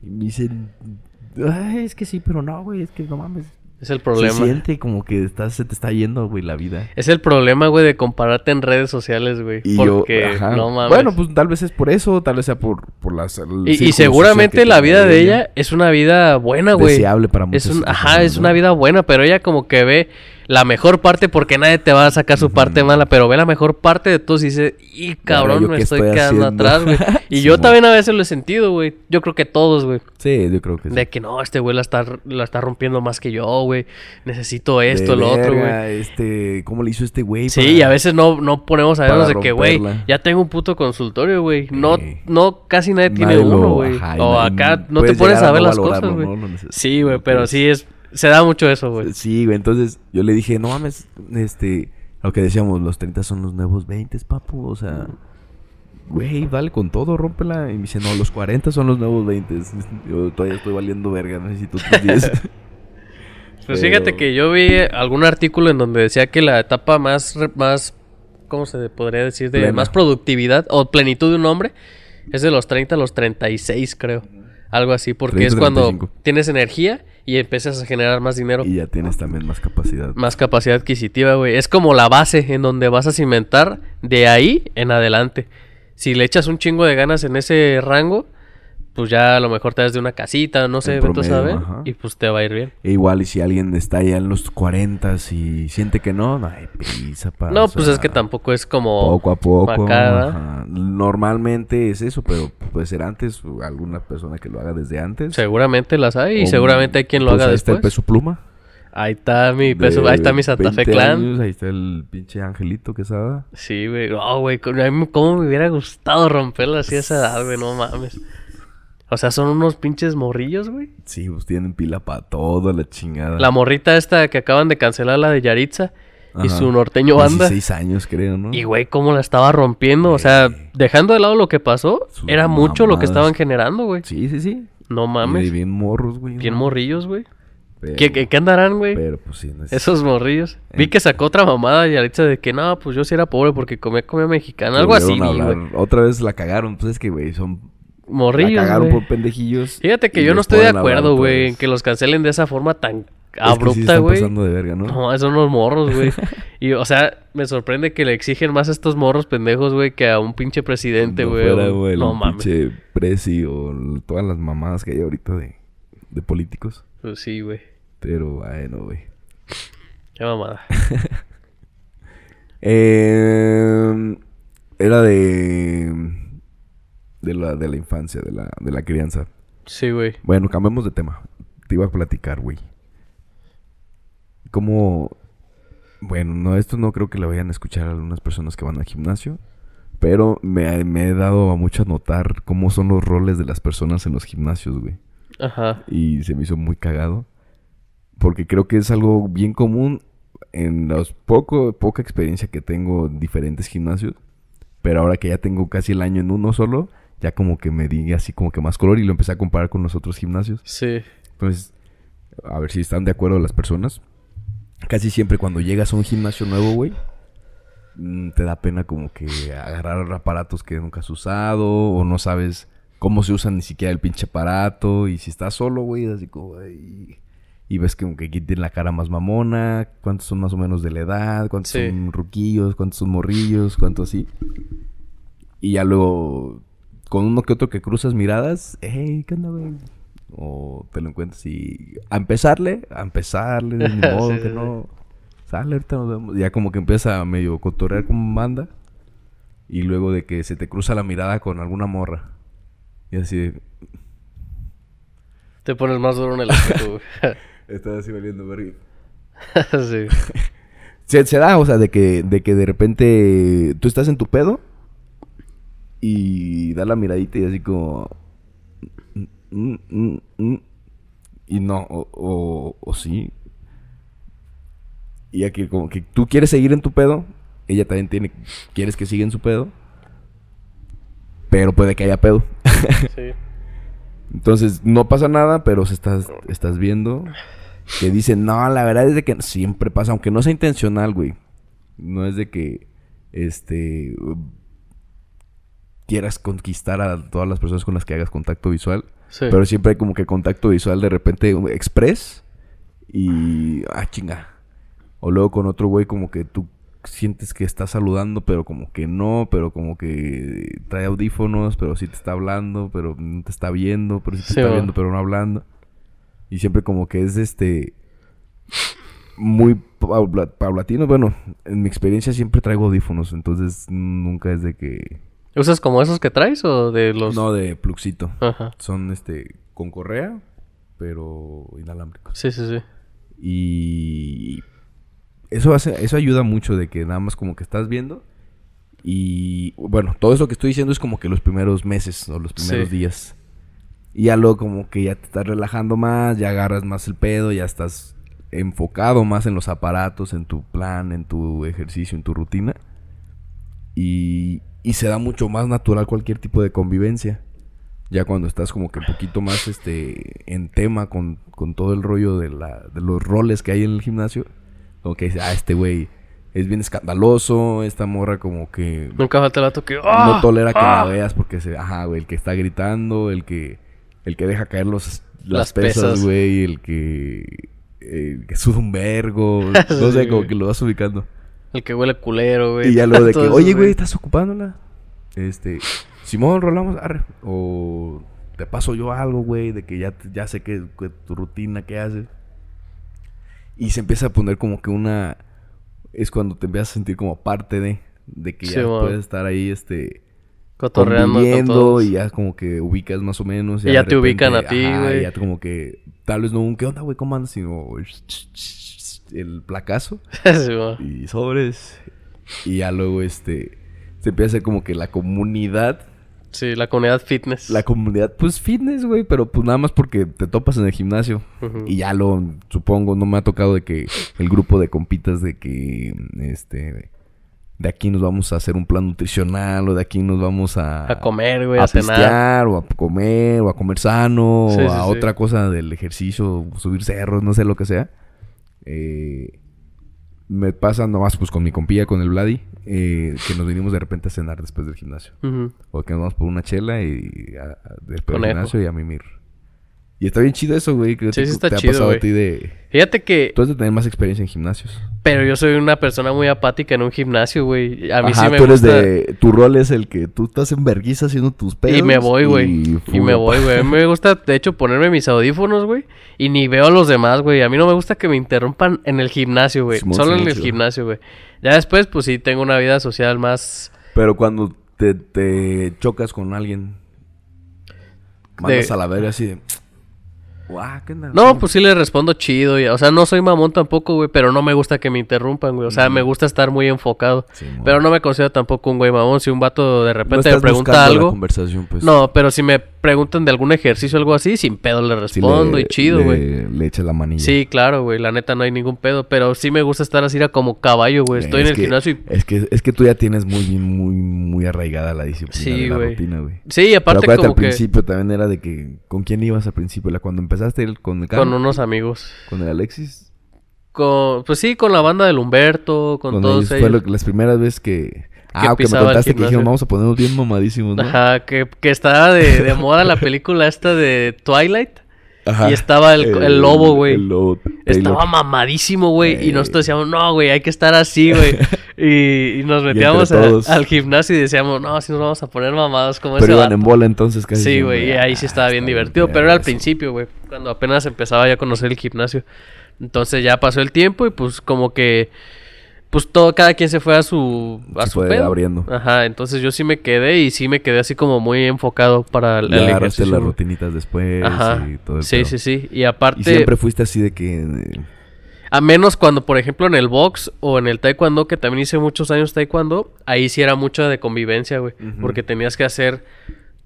Y me dicen, es que sí, pero no, güey, es que no mames, Es el problema. Se siente como que estás, se te está yendo, güey, la vida. Es el problema, güey, de compararte en redes sociales, güey. Y Porque, yo, ajá. no mames. Bueno, pues tal vez es por eso, tal vez sea por, por las... y, y seguramente la vida de ella es una vida buena, güey. Deseable para muchas Es un, personas, ajá, es ¿no? una vida buena, pero ella como que ve la mejor parte porque nadie te va a sacar su parte mala, pero ve la mejor parte de todos y dice, y cabrón, ¿yo me estoy estoy quedando haciendo?" atrás, güey. Y Sí, yo también a veces lo he sentido, güey. Yo creo que todos, güey. Sí, yo creo que sí. De que no, este güey la está, la está rompiendo más que yo, güey. Necesito esto, De lo otro, güey. Este, ¿cómo le hizo este güey? Sí, para- y a veces no, no ponemos a vernos de que, güey, ya tengo un puto consultorio, güey. No, no, casi nadie tiene Nadie uno, güey. O acá no te pones a ver las cosas, güey. Sí, güey, pero sí es... Se da mucho eso, güey. Sí, güey, entonces yo le dije, no mames, este, lo que decíamos, los 30 son los nuevos 20, papu, o sea, güey, dale con todo, rómpela. Y me dice, no, los 40 son los nuevos 20. Yo todavía estoy valiendo verga, necesito otros 10. Pues fíjate Pero- que yo vi algún artículo en donde decía que la etapa más, más ¿cómo se podría decir? De Plena. más productividad o plenitud de un hombre es de los 30 a los 36, creo. Algo así, porque 30, es cuando 35. tienes energía y empiezas a generar más dinero. y ya tienes también más capacidad. Más capacidad adquisitiva, güey. Es como la base en donde vas a cimentar de ahí en adelante. Si le echas un chingo de ganas en ese rango, pues ya a lo mejor te das de una casita, no sé, vete a saber. Y pues te va a ir bien. E igual, y si alguien está ya en los 40 y siente que no, no hay prisa para. No, pues es que tampoco es como... Poco a poco. Normalmente es eso, pero puede ser antes, o alguna persona que lo haga desde antes. Seguramente las hay y seguramente hay quien lo pues haga ahí está el después. peso pluma. Ahí está mi peso, ahí está mi Santa Fe 20 Clan. años, ahí está el pinche Angelito Quesada. Sí, güey. Oh, güey, cómo me hubiera gustado romperla así a esa edad, güey, no mames. O sea, son unos pinches morrillos, güey. Sí, pues tienen pila para todo, la chingada. La morrita esta que acaban de cancelar, la de Yaritza, y su norteño banda. 16 años, creo, ¿no? Y, güey, cómo la estaba rompiendo. O sea, dejando de lado lo que pasó, Sus era mucho lo que estaban generando, güey. Sí, sí, sí. No Y mames. bien morros, güey. Bien ¿no? morrillos, güey. Pero, ¿Qué, qué, qué andarán, güey? pero, pues sí, no es... Esos morrillos. Vi que sacó otra mamada Yaritza de que no, pues yo sí era pobre porque comía comida mexicana. Algo así, güey. Otra vez la cagaron. Pues es que, güey, son... La Morrillos, cagaron güey. por pendejillos. Fíjate que yo no estoy de acuerdo, güey, en que los cancelen de esa forma tan Es que sí se abrupta, güey. pasando de verga, ¿no? No, son unos morros, güey. y, o sea, me sorprende que le exigen más a estos morros pendejos, güey, que a un pinche presidente, No güey. no el mames. pinche Prezi o todas las mamadas que hay ahorita de, de políticos. Pues sí, güey. Pero bueno, güey. Qué mamada. Eh, era de de la, de la infancia, de la, de la crianza. Sí, güey. Bueno, cambiamos de tema. Te iba a platicar, güey. Como... Bueno, no, esto no creo que lo vayan a escuchar algunas personas que van al gimnasio. Pero me, me he dado a mucho a notar cómo son los roles de las personas en los gimnasios, güey. Ajá. Y se me hizo muy cagado. Porque creo que es algo bien común en los poco, poca experiencia que tengo en diferentes gimnasios. Pero ahora que ya tengo casi el año en uno solo, ya como que me di así como que más color y lo empecé a comparar con los otros gimnasios. Sí. Entonces, a ver si están de acuerdo las personas. Casi siempre cuando llegas a un gimnasio nuevo, güey, mm, te da pena como que agarrar aparatos que nunca has usado o no sabes cómo se usa ni siquiera el pinche aparato. Y si estás solo, güey, así como... ay, y ves que como que aquí tiene la cara más mamona, cuántos son más o menos de la edad, cuántos Sí. son ruquillos, cuántos son morrillos, cuántos así. Y ya luego, con uno que otro que cruzas miradas, hey, ¿qué onda, güey? O te lo encuentras y a empezarle, a empezarle, de modo Sí, que sí, no. Sale, ahorita nos vemos. Ya como que empieza a medio cotorrear como banda. Y luego de que se te cruza la mirada con alguna morra. Y así de, Te pones más duro en el espejo, estás así valiendo verga. sí. Se, se da, o sea, de que, de que de repente tú estás en tu pedo y da la miradita y así como... mm, mm, mm, y no, o, o, o sí. Y aquí como que tú quieres seguir en tu pedo, ella también tiene, quieres que siga en su pedo, pero puede que haya pedo. Sí. Entonces, no pasa nada, pero se estás, estás viendo que dicen, no, la verdad es de que siempre pasa, aunque no sea intencional, güey. No es de que, este, quieras conquistar a todas las personas con las que hagas contacto visual. Sí. Pero siempre hay como que contacto visual de repente um, express Y, ah, chinga. O luego con otro güey como que tú sientes que está saludando, pero como que no, pero como que trae audífonos, pero sí te está hablando, pero no te está viendo, pero sí te Sí, está viendo, pero no hablando. Y siempre como que es este muy paula- paulatino. Bueno, en mi experiencia siempre traigo audífonos, entonces nunca es de que ¿Usas como esos que traes o de los...? no de pluxito. Ajá. Son este con correa, pero inalámbricos. Sí, sí, sí. Y eso hace, eso ayuda mucho de que nada más como que estás viendo. Y bueno, todo eso que estoy diciendo es como que los primeros meses o los primeros Sí. días. Y ya luego como que ya te estás relajando más, ya agarras más el pedo, ya estás enfocado más en los aparatos, en tu plan, en tu ejercicio, en tu rutina. Y, y se da mucho más natural cualquier tipo de convivencia. Ya cuando estás como que un poquito más este en tema con, con todo el rollo de, la, de los roles que hay en el gimnasio. Como que dices, ah, este güey es bien escandaloso, esta morra como que Nunca falta el vato que... no ¡Ah! tolera que ¡Ah! la veas porque se, ajá, güey, el que está gritando, el que el que deja caer los las, Las pesas, güey, el que el que suda un vergo, no sé, como que lo vas ubicando. El que huele culero, güey. Y ya luego de que, oye, güey, ¿estás ocupándola? Este, Simón, rolamos, arre. O te paso yo algo, güey, de que ya, ya sé que, que tu rutina, ¿qué haces? Y se empieza a poner como que una... Es cuando te empiezas a sentir como parte de... De que ya puedes estar ahí, este... Cotorreando con conviviendo todos. y ya como que ubicas más o menos. Y ya de te ubican a ti, güey. y Ya como que... Tal vez no un, ¿qué onda, güey? ¿Cómo andas? Sino... El placazo Sí, y sobres. Y ya luego, este, se empieza a hacer como que la comunidad, Sí, la comunidad fitness. la comunidad, pues fitness, güey, pero pues nada más porque te topas en el gimnasio. Y ya lo, supongo, no me ha tocado de que el grupo de compitas de que, este, de aquí nos vamos a hacer un plan nutricional o de aquí nos vamos a... A comer, güey, a, a cenar. o a comer o a comer sano Sí, o sí, a sí. otra cosa del ejercicio, subir cerros, no sé lo que sea. Eh, me pasa nomás pues con mi compilla, con el Vladi, eh, que nos vinimos de repente a cenar después del gimnasio. O que nos vamos por una chela y a- a- después del gimnasio y a mimir. Y está bien chido eso, güey. Que Sí, te, sí está te chido, ha pasado güey. a ti de... Fíjate que... Tú has de tener más experiencia en gimnasios. Pero yo soy una persona muy apática en un gimnasio, güey. A mí Ajá, sí me tú eres gusta... de... Tu rol es el que tú estás en vergüenza haciendo tus pedos. Y me voy, güey. Y, me voy, güey. A mí me gusta, de hecho, ponerme mis audífonos, güey. Y ni veo a los demás, güey. A mí no me gusta que me interrumpan en el gimnasio, güey. Solo en el gimnasio, güey. Ya después, pues sí, tengo una vida social más... Pero cuando te, te chocas con alguien, mandas De- a la verga así de. Guau, ¿qué onda? No, pues sí le respondo chido. y- o sea, no soy mamón tampoco, güey. Pero no me gusta que me interrumpan, güey. O sea, me gusta estar muy enfocado. Pero no me considero tampoco un güey mamón. Si un vato de No repente me pregunta la algo... conversación, pues. No, pero si me preguntan de algún ejercicio o algo así, sin pedo le Sí respondo le- y chido, le- güey. Le, echas la manilla. Sí, claro, güey. La neta no hay ningún pedo. Pero sí me gusta estar así era como caballo, güey. Estoy Es en el que- gimnasio y... Es que, es que tú ya tienes muy, muy, muy arraigada la disciplina Sí, de la güey. rutina, güey. Sí, Pero aparte acuérdate, como al que... principio también era de que... ¿Con quién ibas al principio? La- Cuando empezaste el- con el Con unos amigos. con el Alexis. Con... Pues sí, con la banda del Humberto, con, Con todos ellos. ellos. Fue lo- las primeras veces que... Ah, que me pisaba el contaste que dijimos, vamos a ponernos bien mamadísimos, ¿no? Ajá, que, que estaba de, de moda la película esta de Twilight. Ajá. Y estaba el- el lobo, güey. El lobo. Estaba mamadísimo, güey. Y Ey. nosotros decíamos, no, güey, hay que estar así, güey. y, y nos metíamos a- todos. al gimnasio y decíamos, no, si nos vamos a poner mamados como Pero ese iban vato". en bola entonces casi. Sí, güey, y ahí sí Ah, estaba bien está divertido, bien pero era al principio, güey, cuando apenas empezaba ya a conocer el gimnasio. Entonces ya pasó el tiempo y pues como que pues todo cada quien se fue a su a Se su fue pedo. abriendo. Ajá, entonces yo sí me quedé y sí me quedé así como muy enfocado para el, el ejercicio. las rutinitas después Ajá. y todo el Sí, pedo. sí, sí, y aparte Y siempre fuiste así de que... a menos cuando, por ejemplo, en el box o en el taekwondo, que también hice muchos años taekwondo, ahí sí era mucho de convivencia, güey. Porque tenías que hacer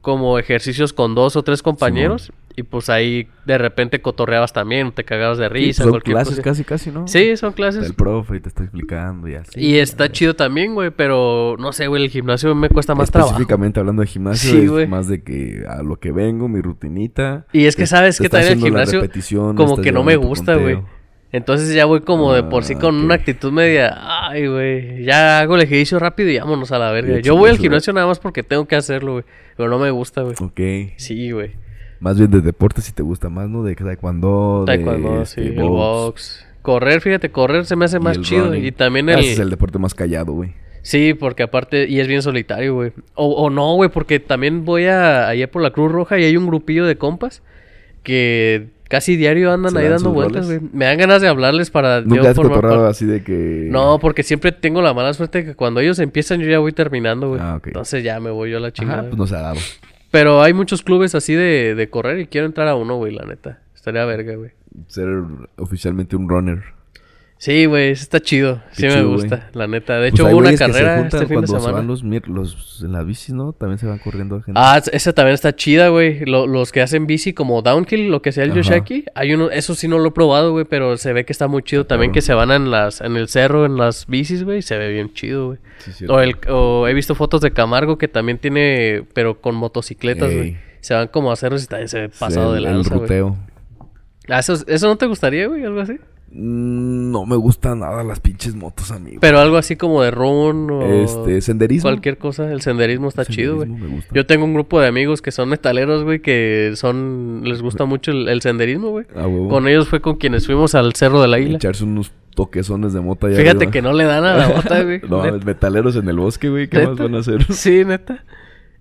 como ejercicios con dos o tres compañeros. y pues ahí de repente cotorreabas también, te cagabas de sí, risa, son cualquier clases cosa. casi, casi, ¿no? Sí, son clases. El profe y te está explicando y así. Y está chido también, güey, pero no sé, güey, el gimnasio me cuesta más trabajo. Específicamente hablando de gimnasio, Sí, es güey. más de que a lo que vengo, mi rutinita. Y es que te- sabes te que también el gimnasio como que no me gusta, güey. Entonces ya voy como de por sí Ah, con una actitud media, ay, güey, ya hago el ejercicio rápido y vámonos a la verga. Yo voy al chingazo, gimnasio nada más porque tengo que hacerlo, güey, pero no me gusta, güey. Ok. Sí, güey. Más bien de deporte si te gusta más, ¿no? De taekwondo, de, Taekwondo, este, sí, el box. Correr, fíjate, correr se me hace más chido. running. Y también Ah, el... ese es el deporte más callado, güey. Sí, porque aparte, y es bien solitario, güey. O, o no, güey, porque también voy a allá por la Cruz Roja y hay un grupillo de compas que casi diario andan ¿Se ahí dan dando vueltas, güey. Me dan ganas de hablarles para Nunca yo has formar así de que... No, porque siempre tengo la mala suerte que cuando ellos empiezan yo ya voy terminando, güey. Ah, ok. Entonces ya me voy yo a la chingada. Ajá, pues no se ha dado. Pero hay muchos clubes así de, de correr y quiero entrar a uno, güey, la neta. Estaría verga, güey. Ser oficialmente un runner. Sí, güey, está chido. Sí me gusta, la neta. De Pues hecho, hubo una carrera este fin de se van los, los en la bici, ¿no? También se van corriendo gente. Ah, esa también está chida, güey. Lo- los que hacen bici como downhill, lo que sea el Ajá. Yoshaki. Hay uno, eso sí no lo he probado, güey, pero se ve que está muy chido. También que se van en las, en el cerro, en las bicis, güey. Se ve bien chido, güey. Sí. O, el, o he visto fotos de Camargo que también tiene, pero con motocicletas, güey. Ey. Se van como a cerros y también se ve Sí, pasado de el, el lanza, güey. ruteo. Ah, ¿Eso, ¿Eso no te gustaría, güey? Algo así. Mm, No me gustan nada las pinches motos, amigo. Pero algo así como de run o Este, senderismo. cualquier cosa. El senderismo está chido, güey. Senderismo. Yo tengo un grupo de amigos que son metaleros, güey, que son... Les gusta mucho el, el senderismo, güey. Ah. Con ellos fue con quienes fuimos al Cerro del Águila. Echarse unos toquezones de mota allá Fíjate arriba. que no le dan a la bota, güey. No, Neta. metaleros en el bosque, güey. ¿Qué más van a hacer? Sí, neta.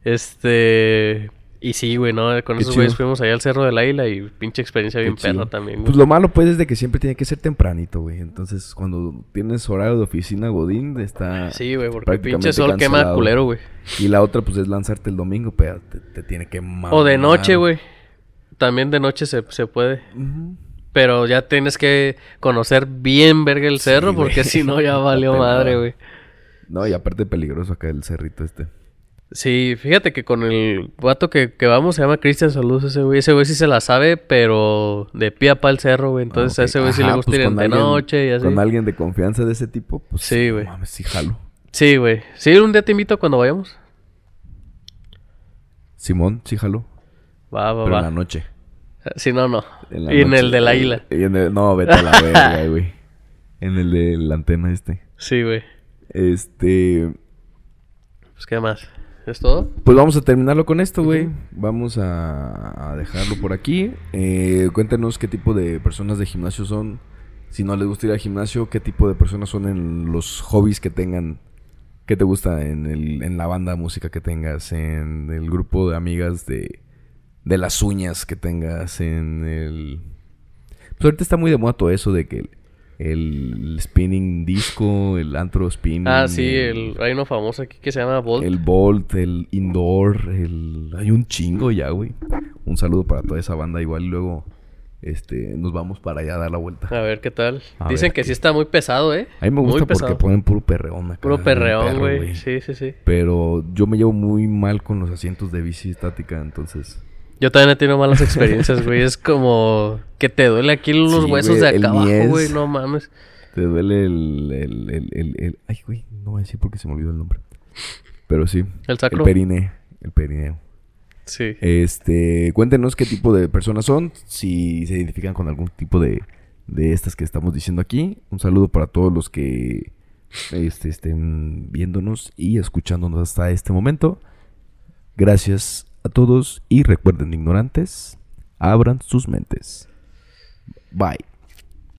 Este... Y sí, güey, ¿no? Con Qué esos güeyes fuimos allá al Cerro del Águila y pinche experiencia bien chido. perra también, güey. Pues lo malo, pues, es de que siempre tiene que ser tempranito, güey. Entonces, cuando tienes horario de oficina Godín, está... Sí, güey, porque pinche sol quema cancelado. culero, güey. Y la otra, pues, es lanzarte el domingo, pero te, te tiene que mamar. O de noche, güey. También de noche se, se puede. Pero ya tienes que conocer bien verga el cerro, Sí, porque si no ya valió madre, güey. No, y aparte peligroso acá el cerrito este. Sí, fíjate que con el vato que, que vamos se llama Cristian Saludos ese güey. Ese güey sí se la sabe, pero de pie a pa el cerro, güey. Entonces Ah, a ese güey sí Ajá, le gusta pues ir de noche y así. Con alguien de confianza de ese tipo, pues... Sí, no güey. mames, sí jalo. Sí, güey. Sí, un día te invito cuando vayamos. Simón, sí jalo. Va, va, Pero va. en la noche. Si no, no. En la y en noche. el del águila. Y en el- no, vete a la verga, güey. En el de la antena este. Sí, güey. Este... Pues, ¿qué más? ¿Es todo? Pues vamos a terminarlo con esto, güey. Vamos a, a dejarlo por aquí. Eh, cuéntenos qué tipo de personas de gimnasio son. Si no les gusta ir al gimnasio, qué tipo de personas son en los hobbies que tengan. ¿Qué te gusta en, el, en la banda de música que tengas? En el grupo de amigas de, de las uñas que tengas. En el... Pues ahorita está muy de moda todo eso de que el, spinning disco, el antro spinning. Ah, sí, el, hay uno famoso aquí que se llama Bolt. El Bolt, el Indoor, el... Hay un chingo ya, güey. Un saludo para toda esa banda. Igual luego este, nos vamos para allá a dar la vuelta. A ver qué tal. A Dicen ver que sí está muy pesado, ¿eh? A mí me Muy gusta porque ponen puro perreón acá. Puro perreón, güey. Sí, sí, sí. Pero yo me llevo muy mal con los asientos de bici estática, entonces... Yo también he tenido malas experiencias, güey. Es como que te duele aquí los Sí, huesos güey, de acá abajo, güey. No mames. Te duele el, el, el, el- el- Ay, güey, no voy a decir porque se me olvidó el nombre. Pero sí. El sacro. El perine. El perineo. Sí. Este, cuéntenos qué tipo de personas son, si se identifican con algún tipo de, de estas que estamos diciendo aquí. Un saludo para todos los que este, estén viéndonos y escuchándonos hasta este momento. Gracias a todos y recuerden, ignorantes, abran sus mentes. Bye.